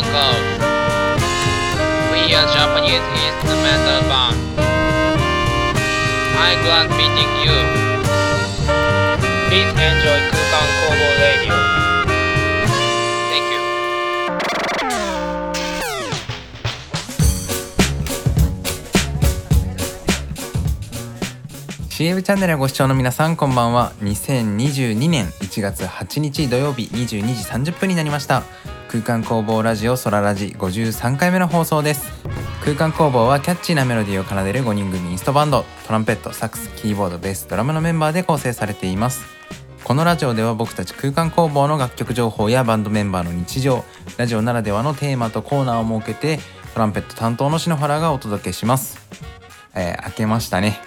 uncle. We are Japanese instrumental band. I'm glad meeting you. Please enjoy Kukan Kobo Radio. Thank you. ー CM チャンネルご視聴の皆さんこんばんは2022年1月8日土曜日22時30分になりました空間工房ラジオソララジ53回目の放送です。空間工房はキャッチーなメロディーを奏でる5人組インストバンド。トランペットサックスキーボードベースドラムのメンバーで構成されています。このラジオでは僕たち空間工房の楽曲情報やバンドメンバーの日常ラジオならではのテーマとコーナーを設けてトランペット担当の篠原がお届けします、えー、明けましたね。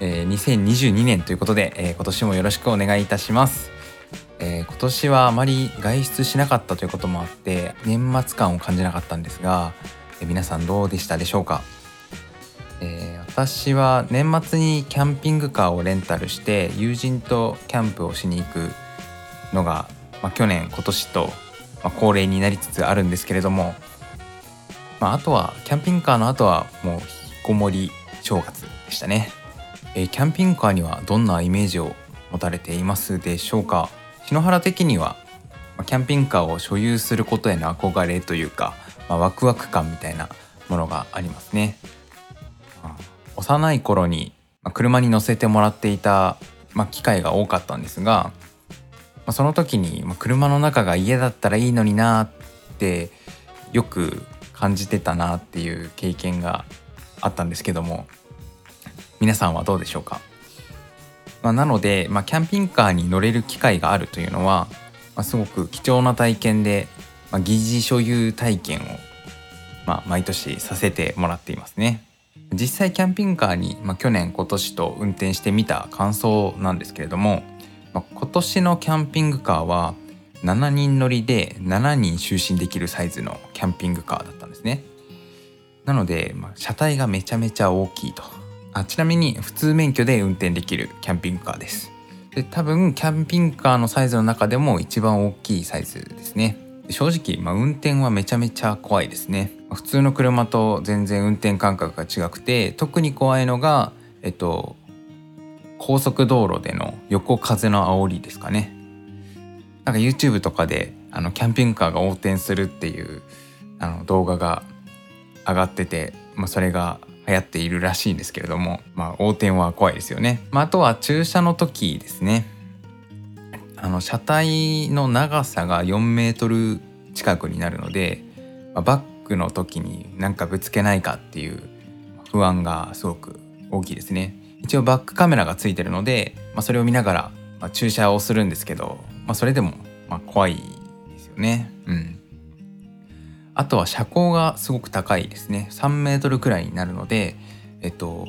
えー2022年ということで、えー今年もよろしくお願いいたします、えー今年はあまり外出しなかったということもあって年末感を感じなかったんですが、えー皆さんどうでしたでしょうか、えー私は年末にキャンピングカーをレンタルして友人とキャンプをしに行くのが、まあ、去年今年と、まあ、恒例になりつつあるんですけれども、まあ、あとはキャンピングカーの後はもう引きこもり正月でしたね。えーキャンピングカーにはどんなイメージを持たれていますでしょうか？篠原的にはまキャンピングカーを所有することへの憧れというか、まあ、ワクワク感みたいなものがありますね、幼い頃にま車に乗せてもらっていた、まあ、機会が多かったんですが、まあ、その時にま車の中が家だったらいいのになってよく感じてたなっていう経験があったんですけども皆さんはどうでしょうか、まあ、なので、まあ、キャンピングカーに乗れる機会があるというのは、まあ、すごく貴重な体験で、まあ、疑似所有体験を、まあ、毎年させてもらっていますね。実際キャンピングカーに、まあ、去年今年と運転してみた感想なんですけれども、まあ、今年のキャンピングカーは7人乗りで7人就寝できるサイズのキャンピングカーだったんですね。なので、まあ、車体がめちゃめちゃ大きいと。あちなみに普通免許で運転できるキャンピングカーです。で多分キャンピングカーのサイズの中でも一番大きいサイズですね。正直、まあ、運転はめちゃめちゃ怖いですね。ま普通の車と全然運転感覚が違くて特に怖いのがえっと高速道路での横風の煽りですかね。なんか YouTube とかであのキャンピングカーが横転するっていうあの動画が上がってて、まあ、それが流行っているらしいんですけれども、まあ、横転は怖いですよね。まあ、あとは駐車の時ですね。あの車体の長さが4メートル近くになるので、まあバックの時になんかぶつけないかっていう不安がすごく大きいですね。一応バックカメラがついてるので、まあ、それを見ながら、まあ、駐車をするんですけど、まあ、それでもまあ怖いですよね。うん。あとは車高がすごく高いですね。3メートルくらいになるのでえっと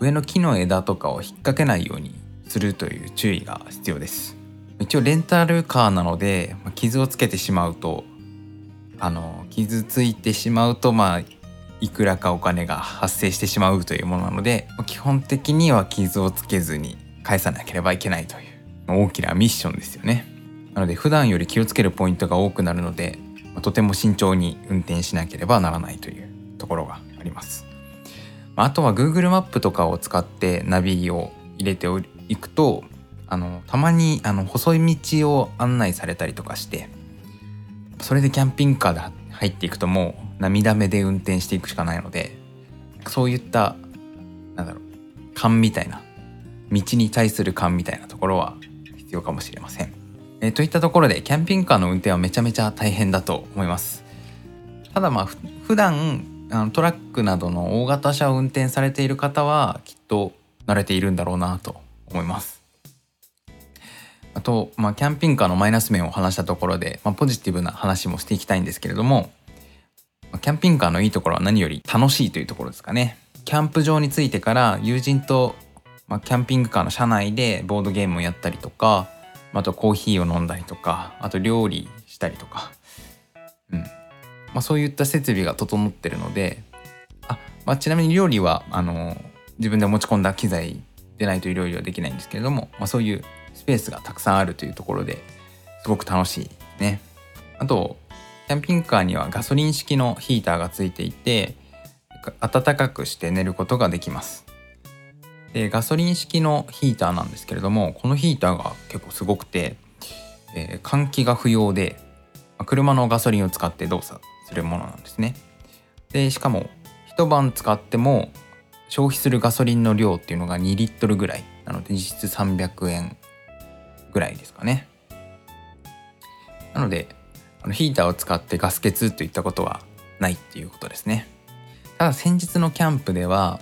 上の木の枝とかを引っ掛けないようにするという注意が必要です。一応レンタルカーなのでま傷をつけてしまうとあの傷ついてしまうとまあいくらかお金が発生してしまうというものなのでま基本的には傷をつけずに返さなければいけないという大きなミッションですよね。なので普段より気をつけるポイントが多くなるのでとても慎重に運転しなければならないというところがあります。ああとは Google マップとかを使ってナビを入れていくとあのたまにあの細い道を案内されたりとかしてそれでキャンピングカーで入っていくともう涙目で運転していくしかないのでそういったなんだろう勘みたいな道に対する勘みたいなところは必要かもしれません。えーといったところでキャンピングカーの運転はめちゃめちゃ大変だと思います。ただまあ普段あのトラックなどの大型車を運転されている方はきっと慣れているんだろうなと思います。あと、まあ、キャンピングカーのマイナス面を話したところで、まあ、ポジティブな話もしていきたいんですけれどもまキャンピングカーのいいところは何より楽しいというところですかね。キャンプ場に着いてから友人と、まあ、キャンピングカーの車内でボードゲームをやったりとかあとコーヒーを飲んだりとかあと料理したりとか、うん。まあ、そういった設備が整ってるのであ、まあ、ちなみに料理はあの自分で持ち込んだ機材でないと料理はできないんですけれども、まあ、そういうスペースがたくさんあるというところですごく楽しいね。あとキキャンピングカーにはガソリン式のヒーターがついていて暖かくして寝ることができます。でガソリン式のヒーターなんですけれどもこのヒーターが結構すごくて、えー、換気が不要で車のガソリンを使って動作するものなんですね。でしかも一晩使っても消費するガソリンの量っていうのが2リットルぐらいなので実質300円ぐらいですかね。なのであのヒーターを使ってガス欠といったことはないっていうことですね。ただ先日のキャンプでは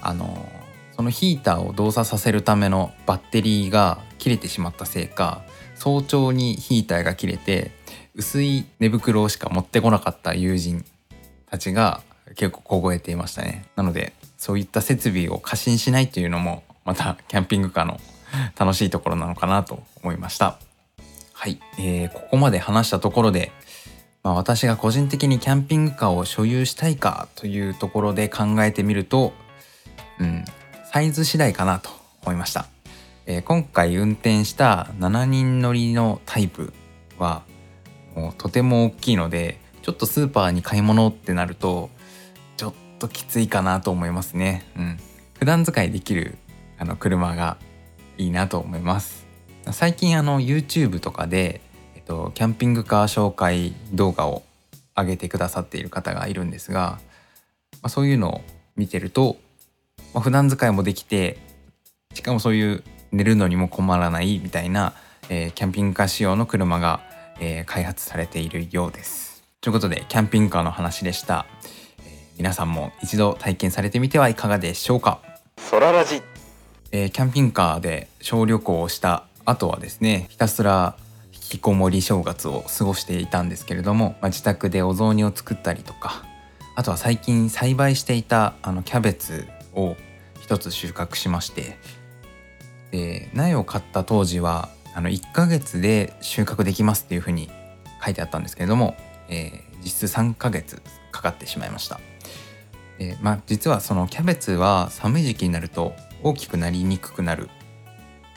あのそのヒーターを動作させるためのバッテリーが切れてしまったせいか早朝にヒーターが切れて薄い寝袋しか持ってこなかった友人たちが結構凍えていましたね。なのでそういった設備を過信しないというのもまたキャンピングカーの楽しいところなのかなと思いました。はい、えー、ここまで話したところで、まあ、私が個人的にキャンピングカーを所有したいかというところで考えてみると、うん、サイズ次第かなと思いました、えー、今回運転した7人乗りのタイプはもうとても大きいのでちょっとスーパーに買い物ってなるとちょっときついかなと思いますね。うん。普段使いできるあの車がいいなと思います。最近あの YouTube とかで、えっと、キャンピングカー紹介動画を上げてくださっている方がいるんですが、まあ、そういうのを見てると、まあ、普段使いもできてしかもそういう寝るのにも困らないみたいな、えー、キャンピングカー仕様の車が、えー、開発されているようです。ということでキャンピングカーの話でした、えー、皆さんも一度体験されてみてはいかがでしょうか。ソララジ、えー、キャンピングカーで小旅行をしたあとはですねひたすら引きこもり正月を過ごしていたんですけれども、まあ、自宅でお雑煮を作ったりとかあとは最近栽培していたあのキャベツを一つ収穫しましてで苗を買った当時はあの1ヶ月で収穫できますっていうふうに書いてあったんですけれども、えー、実質3ヶ月かかってしまいました。でまあ、実はそのキャベツは寒い時期になると大きくなりにくくなる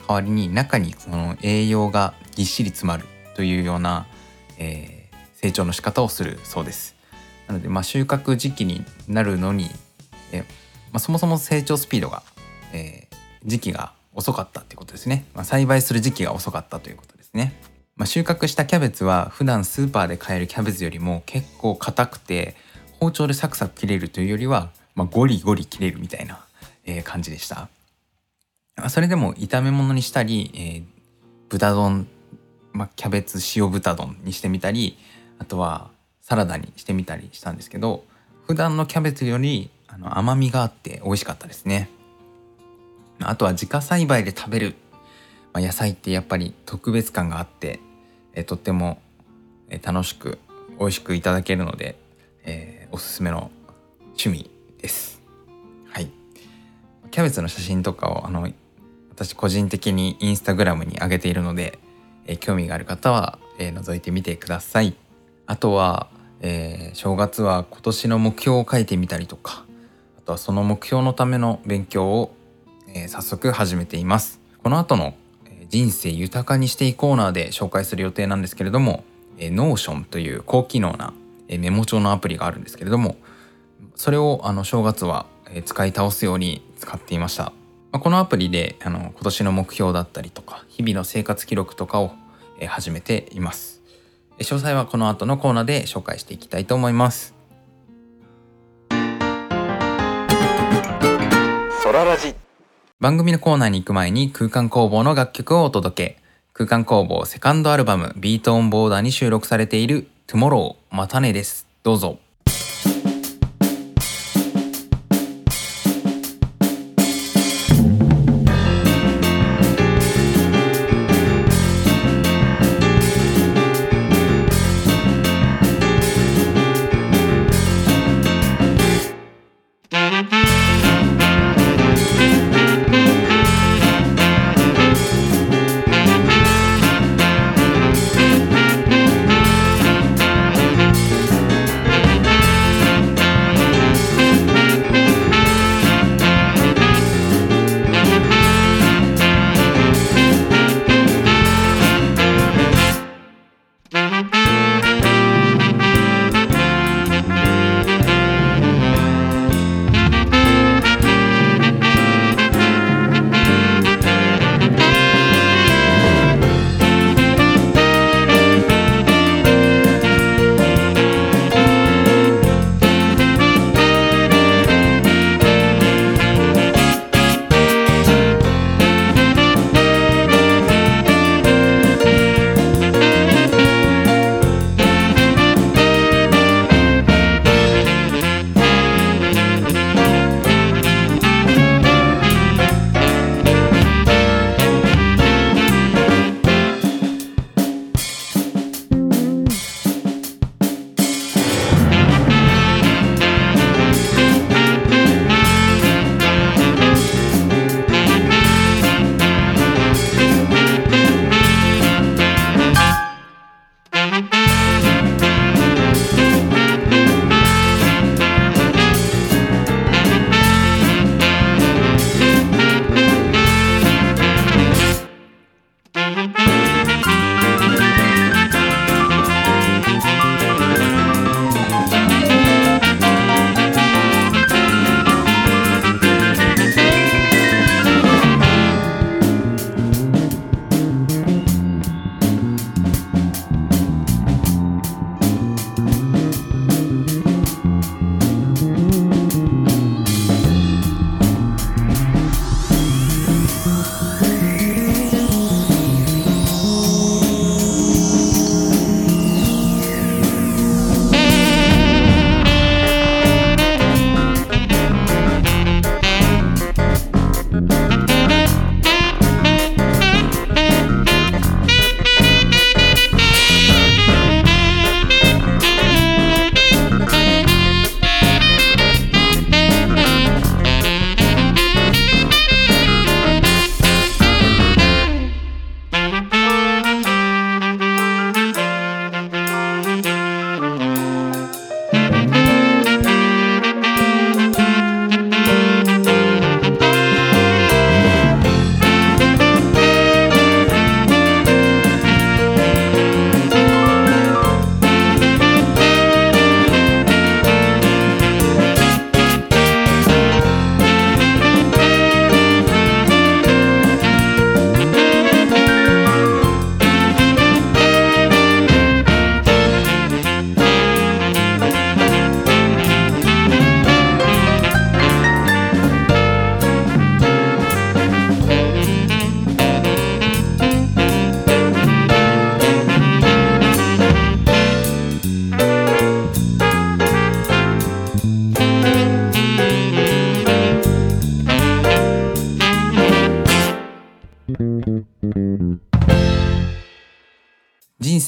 代わりに中にその栄養がぎっしり詰まるというような、えー、成長の仕方をするそうです。なので、まあ、収穫時期になるのに、えー、まあ、そもそも成長スピードが、えー、時期が遅かったってことですね、まあ、栽培する時期が遅かったということですね。まあ、収穫したキャベツは普段スーパーで買えるキャベツよりも結構硬くて包丁でサクサク切れるというよりは、まあ、ゴリゴリ切れるみたいな、えー、感じでした。まそれでも炒め物にしたり、えー、豚丼、まあ、キャベツ塩豚丼にしてみたりあとはサラダにしてみたりしたんですけど普段のキャベツよりあの甘みがあって美味しかったですね。あとは自家栽培で食べる、まあ、野菜ってやっぱり特別感があって、えー、とっても楽しく美味しくいただけるので、えー、おすすめの趣味です。はい。キャベツの写真とかをあの私個人的にインスタグラムに上げているので、えー、興味がある方は、えー、覗いてみてください。あとは、えー、正月は今年の目標を書いてみたりとか、とはその目標のための勉強を、えー、早速始めています。この後の、え、人生豊かにしていコーナーで紹介する予定なんですけれども、えー、Notion という高機能な、えー、メモ帳のアプリがあるんですけれども、それをあの正月は、えー、使い倒すように使っていました。まあ、このアプリであの今年の目標だったりとか日々の生活記録とかを、え始めています。詳細はこの後のコーナーで紹介していきたいと思います。ソララジ番組のコーナーに行く前に空間工房の楽曲をお届け。空間工房セカンドアルバムビートオンボーダーに収録されているトゥモローまたねです。どうぞ。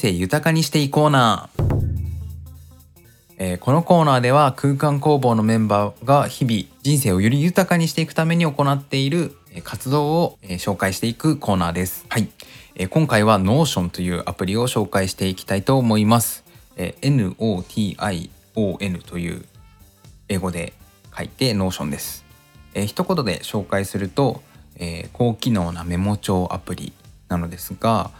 生豊かにしていこうな、えーこのコーナーでは空間工房のメンバーが日々人生をより豊かにしていくために行っているえ活動をえ紹介していくコーナーです。はい、えー今回は Notion というアプリを紹介していきたいと思います。えー NOTION という英語で書いて Notion です。えー一言で紹介すると、えー高機能なメモ帳アプリなのですが、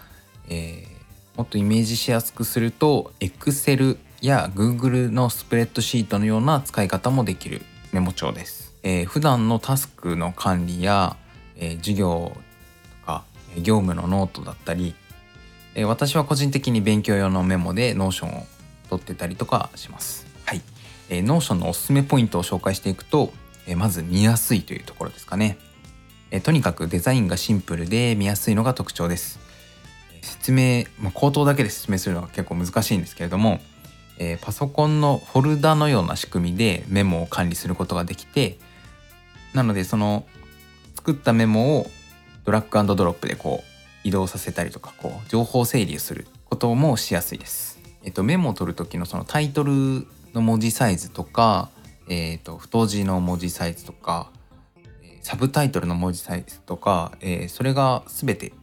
えーもっとイメージしやすくすると Excel や Google のスプレッドシートのような使い方もできるメモ帳です。えー普段のタスクの管理や、えー授業とかえー業務のノートだったり、えー私は個人的に勉強用のメモで Notion を取ってたりとかします。はい。えー、Notion のおすすめポイントを紹介していくと、えーまず見やすいというところですかね。えーとにかくデザインがシンプルで見やすいのが特徴です。説明、まあ、口頭だけで説明するのは結構難しいんですけれども、えーパソコンのフォルダのような仕組みでメモを管理することができてなのでその作ったメモをドラッグアンドドロップでこう移動させたりとかこう情報整理することもしやすいです。えっと、メモを取る時のそのタイトルの文字サイズとか、えっと、太字の文字サイズとかサブタイトルの文字サイズとか、えーそれが全て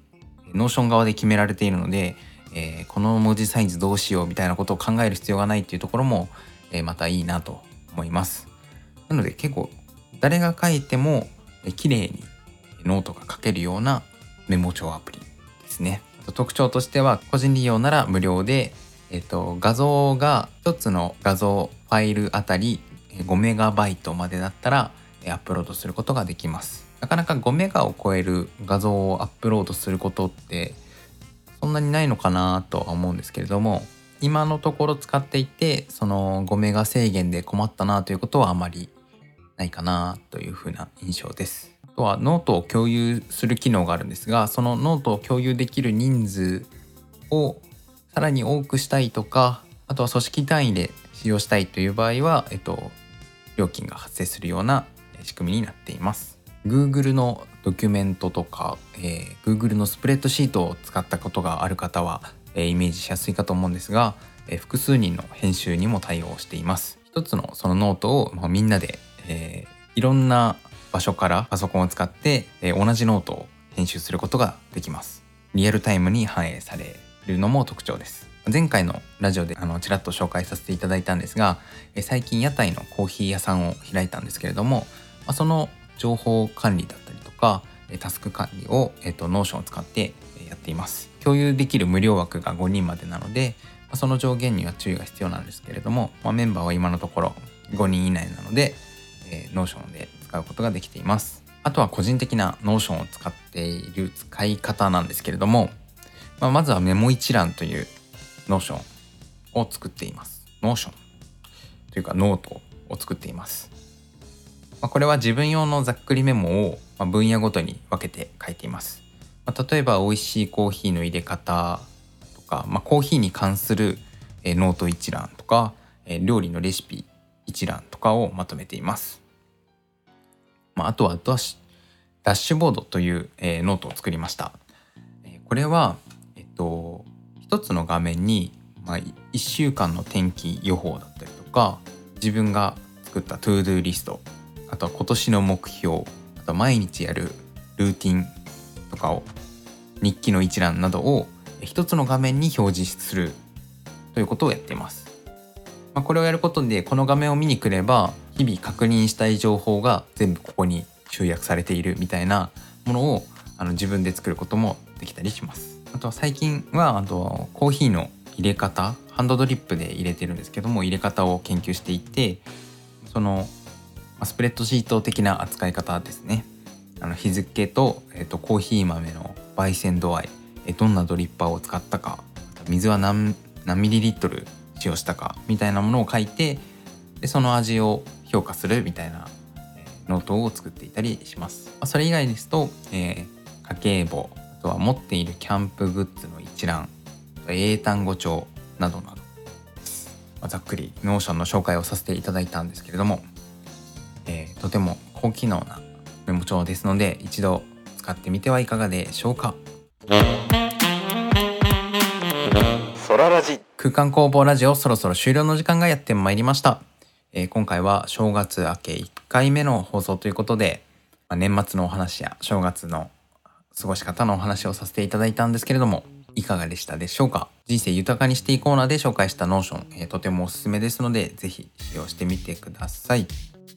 Notion 側で決められているので、えーこの文字サイズどうしようみたいなことを考える必要がないっていうところも、えーまたいいなと思います。なので結構誰が書いてもえー綺麗にノートが書けるようなメモ帳アプリですね。特徴としては個人利用なら無料で、えっと画像が1つの画像ファイルあたり5メガバイトまでだったらアップロードすることができます。なかなか5メガを超える画像をアップロードすることってそんなにないのかなとは思うんですけれども今のところ使っていてその5メガ制限で困ったなということはあまりないかなというふうな印象です。あとはノートを共有する機能があるんですがそのノートを共有できる人数をさらに多くしたいとかあとは組織単位で使用したいという場合は、えっと、料金が発生するような仕組みになっています。Google のドキュメントとか、えー Google のスプレッドシートを使ったことがある方は、えーイメージしやすいかと思うんですが、えー複数人の編集にも対応しています。一つのそのノートを、まあみんなで、えーいろんな場所からパソコンを使って、えー同じノートを編集することができます。リアルタイムに反映されるのも特徴です。前回のラジオであのちらっと紹介させていただいたんですが、えー最近屋台のコーヒー屋さんを開いたんですけれども、まあ、その情報管理だったりとかえタスク管理を、えー、と Notion を使ってえやっています。共有できる無料枠が5人までなので、まその上限には注意が必要なんですけれども、まあ、メンバーは今のところ5人以内なので、えー Notion で使うことができています。あとは個人的な Notion を使っている使い方なんですけれども、まあ、まずはメモ一覧という Notion を作っています。Notion というかノートを作っています。まあ、これは自分用のざっくりメモをまあ分野ごとに分けて書いています。まあ例えば美味しいコーヒーの入れ方とか、まあ、コーヒーに関するえノート一覧とか、え料理のレシピ一覧とかをまとめています。まあ、あとはダッシュダッシュボードという、えノートを作りました。えこれは、えっと、一つの画面に、まあ、1週間の天気予報だったりとか自分が作った ToDo リストあとは今年の目標あと毎日やるルーティンとかを日記の一覧などをえ一つの画面に表示するということをやっています。まあ、これをやることでこの画面を見に来れば日々確認したい情報が全部ここに集約されているみたいなものをあの自分で作ることもできたりします。あとは最近はあとコーヒーの入れ方ハンドドリップで入れてるんですけども入れ方を研究していてそのスプレッドシート的な扱い方ですね。あの日付と,、えっとコーヒー豆の焙煎度合い。えどんなドリッパーを使ったか。水は何ミリリットル使用したか。みたいなものを書いてでその味を評価するみたいなノートを作っていたりします。それ以外ですと、えー家計簿。あとは持っているキャンプグッズの一覧。英単語帳などなど、まあざっくり Notion の紹介をさせていただいたんですけれども、とても高機能なメモ帳ですので一度使ってみてはいかがでしょうか。空間工房ラジオそろそろ終了の時間がやってまいりました、えー今回は正月明け1回目の放送ということで、まあ年末のお話や正月の過ごし方のお話をさせていただいたんですけれどもいかがでしたでしょうか？人生豊かにしていこうなで紹介した Notion、えーとてもおすすめですのでぜひ使用してみてください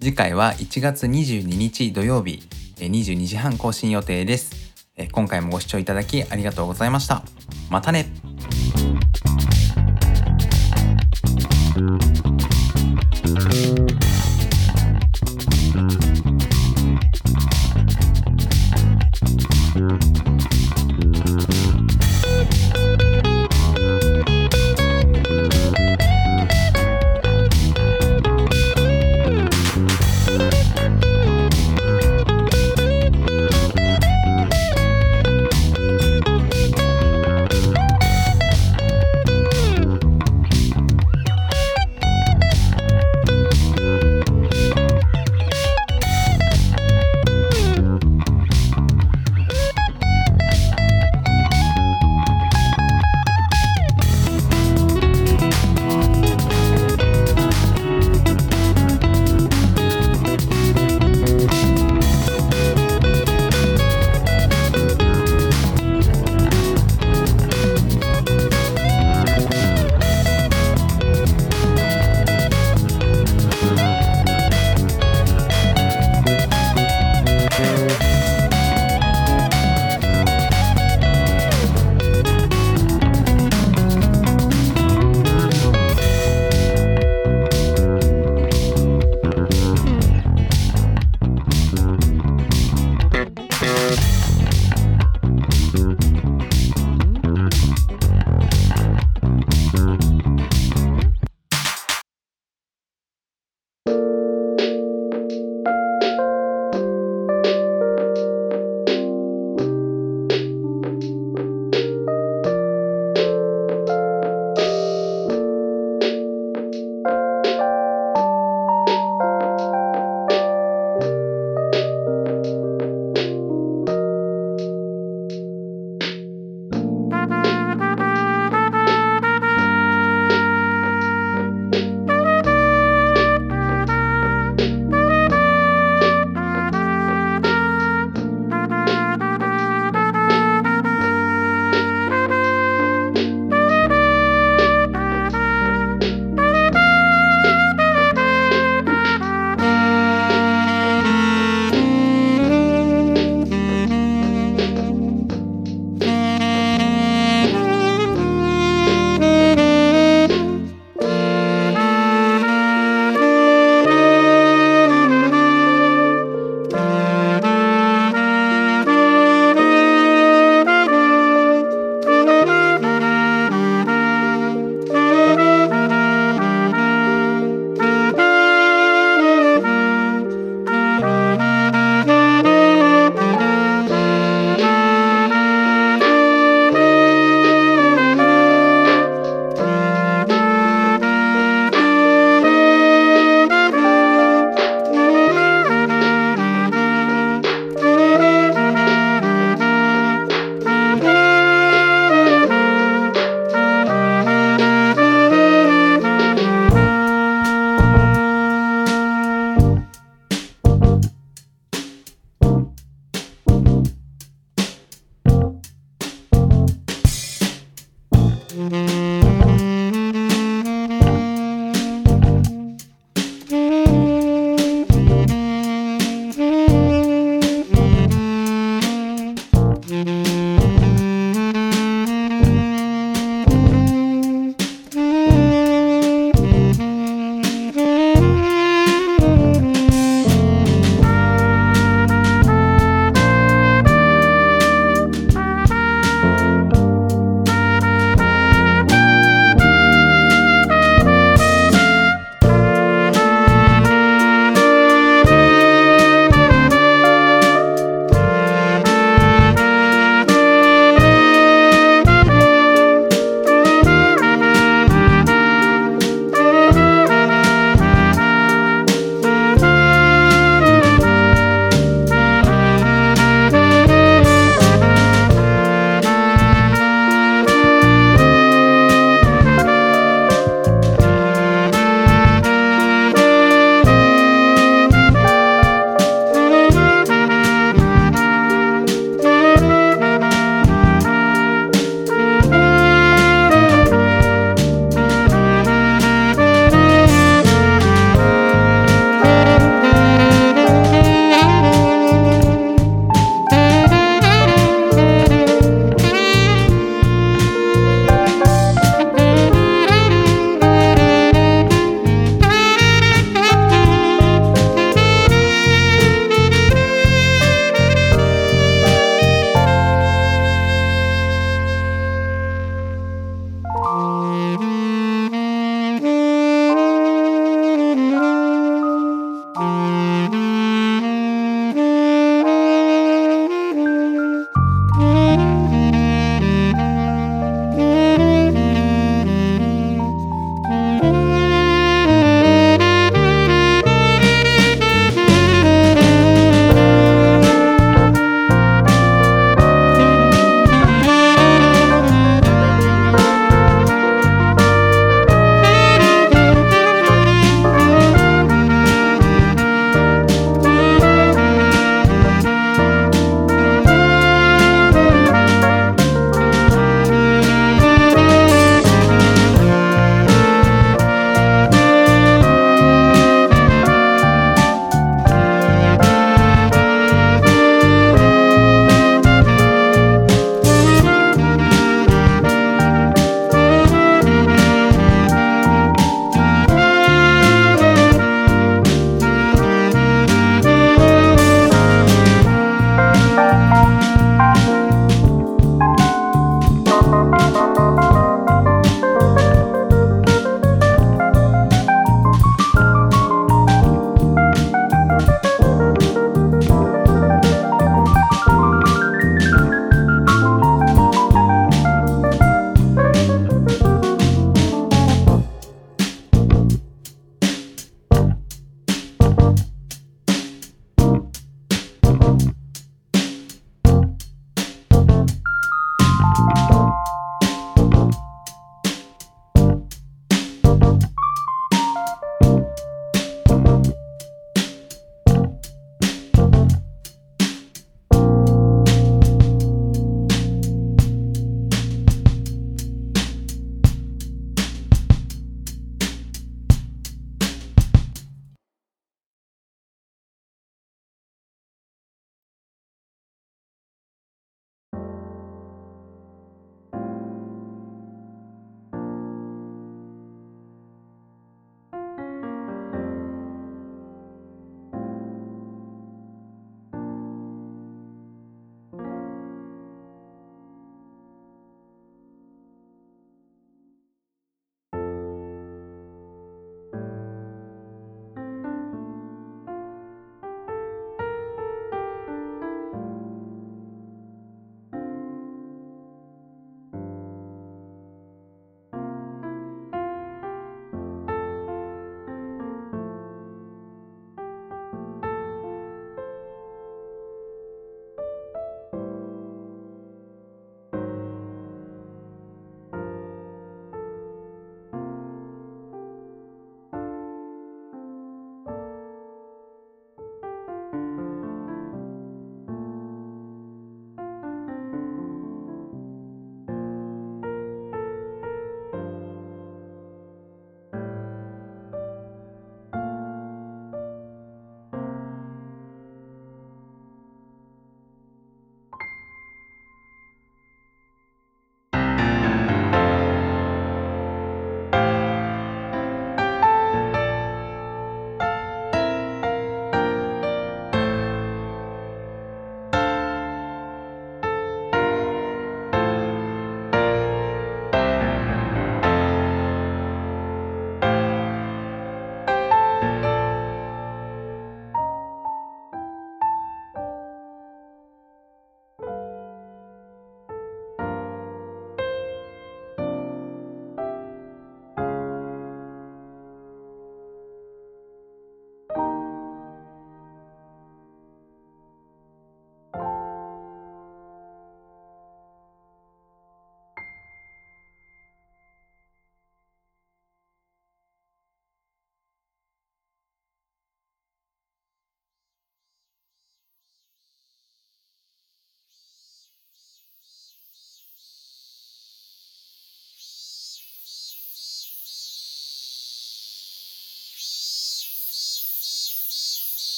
次回は1月22日土曜日22時半更新予定です。今回もご視聴いただきありがとうございました。またね。